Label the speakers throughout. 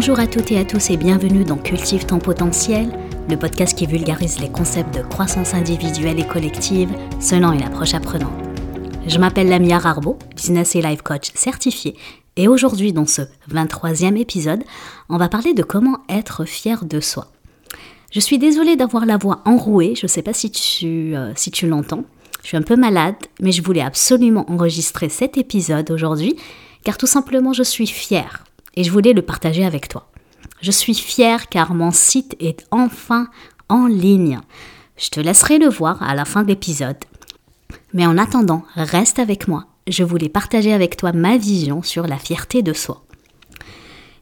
Speaker 1: Bonjour à toutes et à tous et bienvenue dans Cultive ton potentiel, le podcast qui vulgarise les concepts de croissance individuelle et collective selon une approche apprenante. Je m'appelle Lamia Rarbo, business et life coach certifié, et aujourd'hui dans ce 23e épisode, on va parler de comment être fier de soi. Je suis désolée d'avoir la voix enrouée, je ne sais pas si tu, euh, si tu l'entends. Je suis un peu malade, mais je voulais absolument enregistrer cet épisode aujourd'hui, car tout simplement je suis fière et je voulais le partager avec toi. Je suis fière car mon site est enfin en ligne. Je te laisserai le voir à la fin de l'épisode. Mais en attendant, reste avec moi. Je voulais partager avec toi ma vision sur la fierté de soi.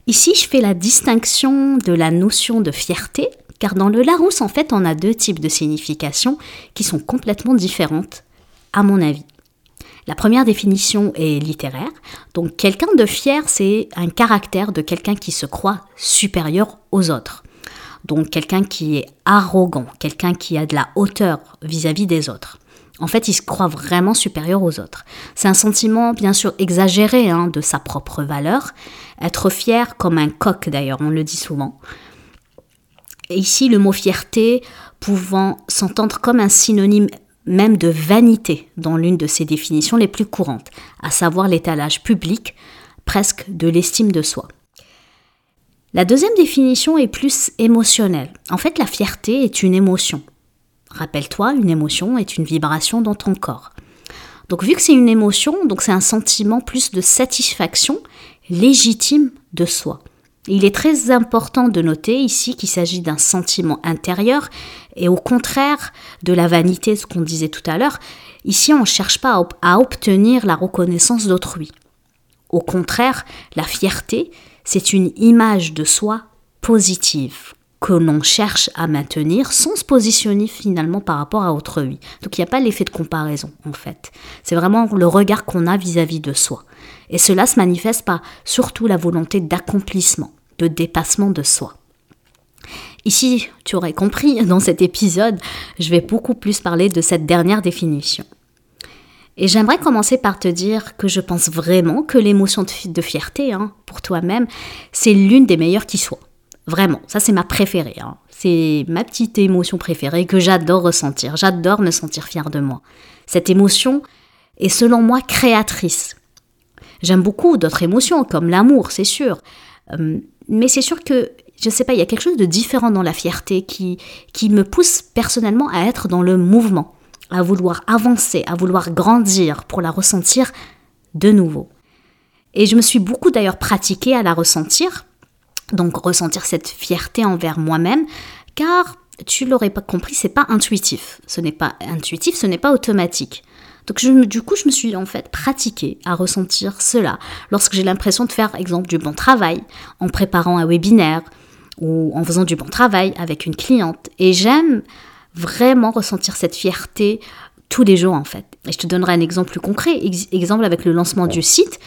Speaker 1: Ici, je fais la distinction de la notion de fierté, car dans le Larousse, en fait, on a deux types de significations qui sont complètement différentes, à mon avis. La première définition est littéraire. Donc quelqu'un de fier, c'est un caractère de quelqu'un qui se croit supérieur aux autres. Donc quelqu'un qui est arrogant, quelqu'un qui a de la hauteur vis-à-vis des autres. En fait, il se croit vraiment supérieur aux autres. C'est un sentiment bien sûr exagéré hein, de sa propre valeur. Être fier comme un coq d'ailleurs, on le dit souvent. Et ici, le mot fierté pouvant s'entendre comme un synonyme même de vanité dans l'une de ses définitions les plus courantes, à savoir l'étalage public presque de l'estime de soi. La deuxième définition est plus émotionnelle. En fait, la fierté est une émotion. Rappelle-toi, une émotion est une vibration dans ton corps. Donc vu que c'est une émotion, donc c'est un sentiment plus de satisfaction légitime de soi. Il est très important de noter ici qu'il s'agit d'un sentiment intérieur et au contraire de la vanité, ce qu'on disait tout à l'heure, ici on ne cherche pas à, obtenir la reconnaissance d'autrui. Au contraire, la fierté, c'est une image de soi positive que l'on cherche à maintenir sans se positionner finalement par rapport à autrui. Donc il n'y a pas l'effet de comparaison en fait. C'est vraiment le regard qu'on a vis-à-vis -vis de soi. Et cela se manifeste par surtout la volonté d'accomplissement de dépassement de soi. Ici, tu aurais compris, dans cet épisode, je vais beaucoup plus parler de cette dernière définition. Et j'aimerais commencer par te dire que je pense vraiment que l'émotion de fierté, hein, pour toi-même, c'est l'une des meilleures qui soit. Vraiment, ça c'est ma préférée. Hein. C'est ma petite émotion préférée que j'adore ressentir. J'adore me sentir fière de moi. Cette émotion est selon moi créatrice. J'aime beaucoup d'autres émotions comme l'amour, c'est sûr. Euh, mais c'est sûr que, je ne sais pas, il y a quelque chose de différent dans la fierté qui, qui me pousse personnellement à être dans le mouvement, à vouloir avancer, à vouloir grandir pour la ressentir de nouveau. Et je me suis beaucoup d'ailleurs pratiquée à la ressentir, donc ressentir cette fierté envers moi-même, car tu l'aurais pas compris, c'est pas intuitif. Ce n'est pas intuitif, ce n'est pas automatique. Donc je, du coup, je me suis en fait pratiquée à ressentir cela lorsque j'ai l'impression de faire, exemple, du bon travail, en préparant un webinaire ou en faisant du bon travail avec une cliente. Et j'aime vraiment ressentir cette fierté tous les jours en fait. Et je te donnerai un exemple plus concret, exemple avec le lancement du site.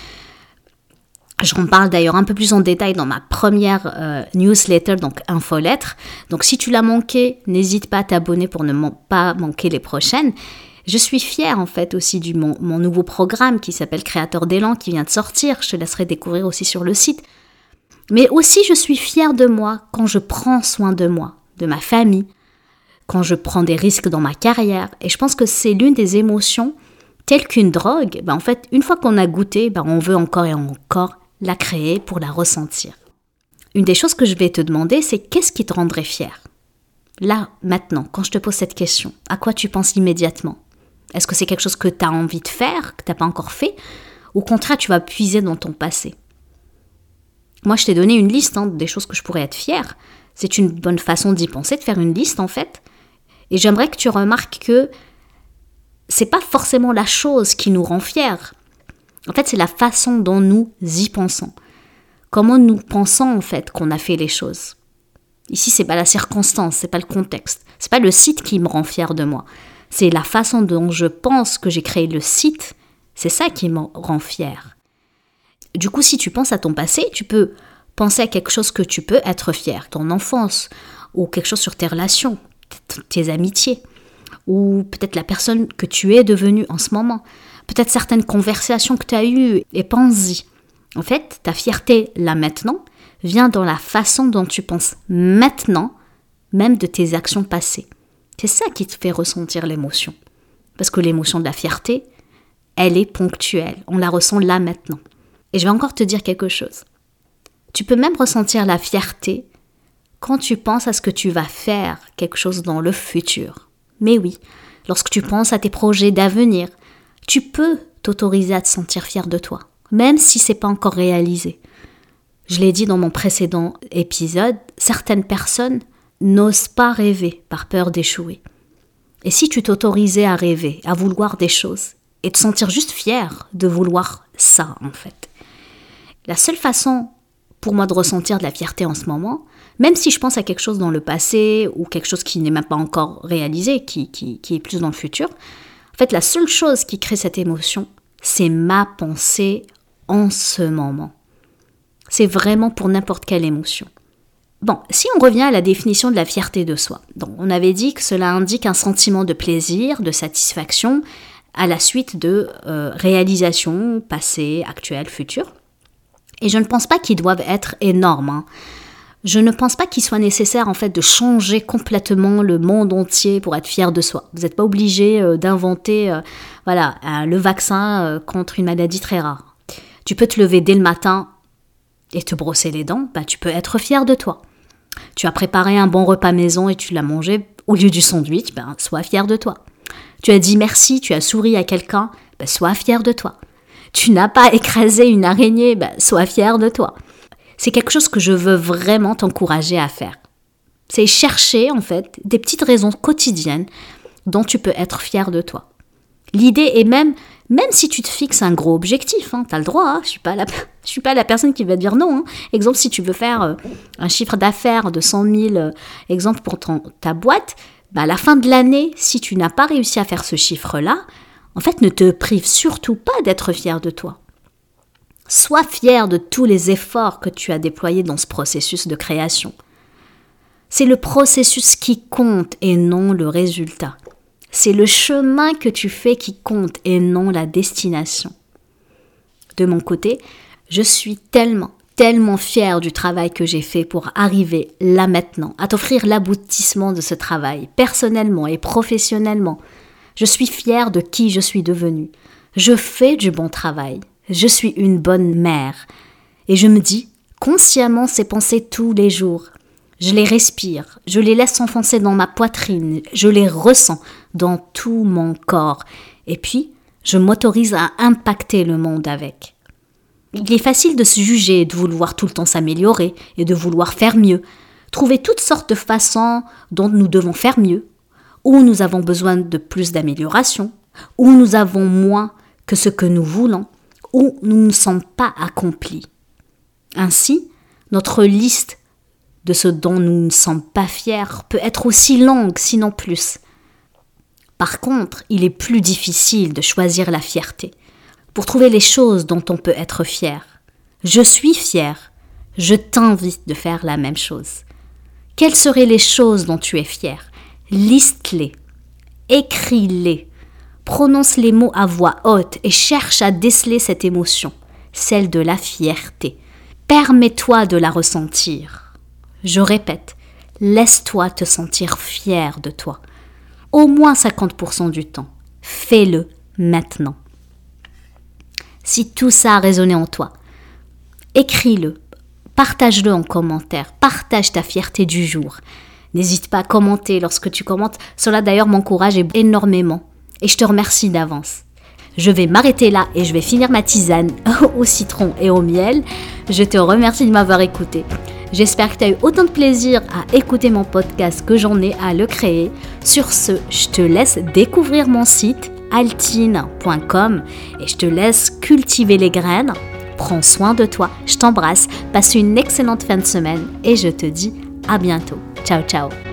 Speaker 1: Je en parle d'ailleurs un peu plus en détail dans ma première euh, newsletter, donc infolettre. Donc si tu l'as manqué, n'hésite pas à t'abonner pour ne pas manquer les prochaines. Je suis fière en fait aussi du mon, nouveau programme qui s'appelle Créateur d'élan qui vient de sortir. Je te laisserai découvrir aussi sur le site. Mais aussi je suis fière de moi quand je prends soin de moi, de ma famille, quand je prends des risques dans ma carrière. Et je pense que c'est l'une des émotions telles qu'une drogue. Ben, en fait, une fois qu'on a goûté, ben, on veut encore et encore la créer pour la ressentir. Une des choses que je vais te demander, c'est qu'est-ce qui te rendrait fier Là, maintenant, quand je te pose cette question, à quoi tu penses immédiatement? Est-ce que c'est quelque chose que tu as envie de faire, que tu n'as pas encore fait Au contraire, tu vas puiser dans ton passé? Moi, je t'ai donné une liste hein, des choses que je pourrais être fière. C'est une bonne façon d'y penser, de faire une liste en fait. Et j'aimerais que tu remarques que c'est pas forcément la chose qui nous rend fiers. En fait, c'est la façon dont nous y pensons. Comment nous pensons en fait qu'on a fait les choses. Ici, c'est pas la circonstance, c'est pas le contexte, c'est pas le site qui me rend fier de moi c'est la façon dont je pense que j'ai créé le site, c'est ça qui me rend fier. Du coup, si tu penses à ton passé, tu peux penser à quelque chose que tu peux être fier, ton enfance, ou quelque chose sur tes relations, tes amitiés, ou peut-être la personne que tu es devenue en ce moment, peut-être certaines conversations que tu as eues, et pense-y. En fait, ta fierté là maintenant vient dans la façon dont tu penses maintenant, même de tes actions passées. C'est ça qui te fait ressentir l'émotion. Parce que l'émotion de la fierté, elle est ponctuelle. On la ressent là maintenant. Et je vais encore te dire quelque chose. Tu peux même ressentir la fierté quand tu penses à ce que tu vas faire quelque chose dans le futur. Mais oui, lorsque tu penses à tes projets d'avenir, tu peux t'autoriser à te sentir fier de toi, même si c'est pas encore réalisé. Je l'ai dit dans mon précédent épisode, certaines personnes n'osent pas rêver par peur d'échouer. Et si tu t'autorisais à rêver, à vouloir des choses, et te sentir juste fier de vouloir ça, en fait. La seule façon pour moi de ressentir de la fierté en ce moment, même si je pense à quelque chose dans le passé ou quelque chose qui n'est même pas encore réalisé, qui, qui, qui est plus dans le futur, en fait, la seule chose qui crée cette émotion, c'est ma pensée en ce moment. C'est vraiment pour n'importe quelle émotion. Bon, si on revient à la définition de la fierté de soi, donc on avait dit que cela indique un sentiment de plaisir, de satisfaction à la suite de euh, réalisations passées, actuelles, futures. Et je ne pense pas qu'ils doivent être énormes. Hein. Je ne pense pas qu'il soit nécessaire en fait de changer complètement le monde entier pour être fier de soi. Vous n'êtes pas obligé euh, d'inventer euh, voilà le vaccin contre une maladie très rare. Tu peux te lever dès le matin et te brosser les dents, bah, tu peux être fier de toi. Tu as préparé un bon repas maison et tu l'as mangé au lieu du sandwich, ben, sois fier de toi. Tu as dit merci, tu as souri à quelqu'un, ben, sois fier de toi. Tu n'as pas écrasé une araignée, ben, sois fier de toi. C'est quelque chose que je veux vraiment t'encourager à faire. C'est chercher en fait des petites raisons quotidiennes dont tu peux être fier de toi. L'idée est même, même si tu te fixes un gros objectif, hein, tu as le droit, hein, je ne suis, pas la personne qui va dire non. Hein. Exemple, si tu veux faire euh, un chiffre d'affaires de 100 000, euh, exemple pour ta boîte, bah, à la fin de l'année, si tu n'as pas réussi à faire ce chiffre-là, en fait, ne te prive surtout pas d'être fier de toi. Sois fier de tous les efforts que tu as déployés dans ce processus de création. C'est le processus qui compte et non le résultat. C'est le chemin que tu fais qui compte et non la destination. De mon côté, je suis tellement, tellement fière du travail que j'ai fait pour arriver là maintenant, à t'offrir l'aboutissement de ce travail, personnellement et professionnellement. Je suis fière de qui je suis devenue. Je fais du bon travail. Je suis une bonne mère. Et je me dis consciemment ces pensées tous les jours. Je les respire, je les laisse s'enfoncer dans ma poitrine, je les ressens dans tout mon corps. Et puis, je m'autorise à impacter le monde avec. Il est facile de se juger, de vouloir tout le temps s'améliorer et de vouloir faire mieux, trouver toutes sortes de façons dont nous devons faire mieux, où nous avons besoin de plus d'amélioration, où nous avons moins que ce que nous voulons, où nous ne sommes pas accomplis. Ainsi, notre liste de ce dont nous ne sommes pas fiers peut être aussi longue, sinon plus. Par contre, il est plus difficile de choisir la fierté, pour trouver les choses dont on peut être fier. Je suis fier, je t'invite de faire la même chose. Quelles seraient les choses dont tu es fier? Liste-les, écris-les, prononce les mots à voix haute et cherche à déceler cette émotion, celle de la fierté. Permets-toi de la ressentir. Je répète, laisse-toi te sentir fier de toi. Au moins 50% du temps. Fais-le maintenant. Si tout ça a résonné en toi, écris-le, partage-le en commentaire, partage ta fierté du jour. N'hésite pas à commenter lorsque tu commentes, cela d'ailleurs m'encourage énormément et je te remercie d'avance. Je vais m'arrêter là et je vais finir ma tisane au citron et au miel. Je te remercie de m'avoir écouté. J'espère que tu as eu autant de plaisir à écouter mon podcast que j'en ai à le créer. Sur ce, je te laisse découvrir mon site altine.com et je te laisse cultiver les graines. Prends soin de toi, je t'embrasse, passe une excellente fin de semaine et je te dis à bientôt. Ciao ciao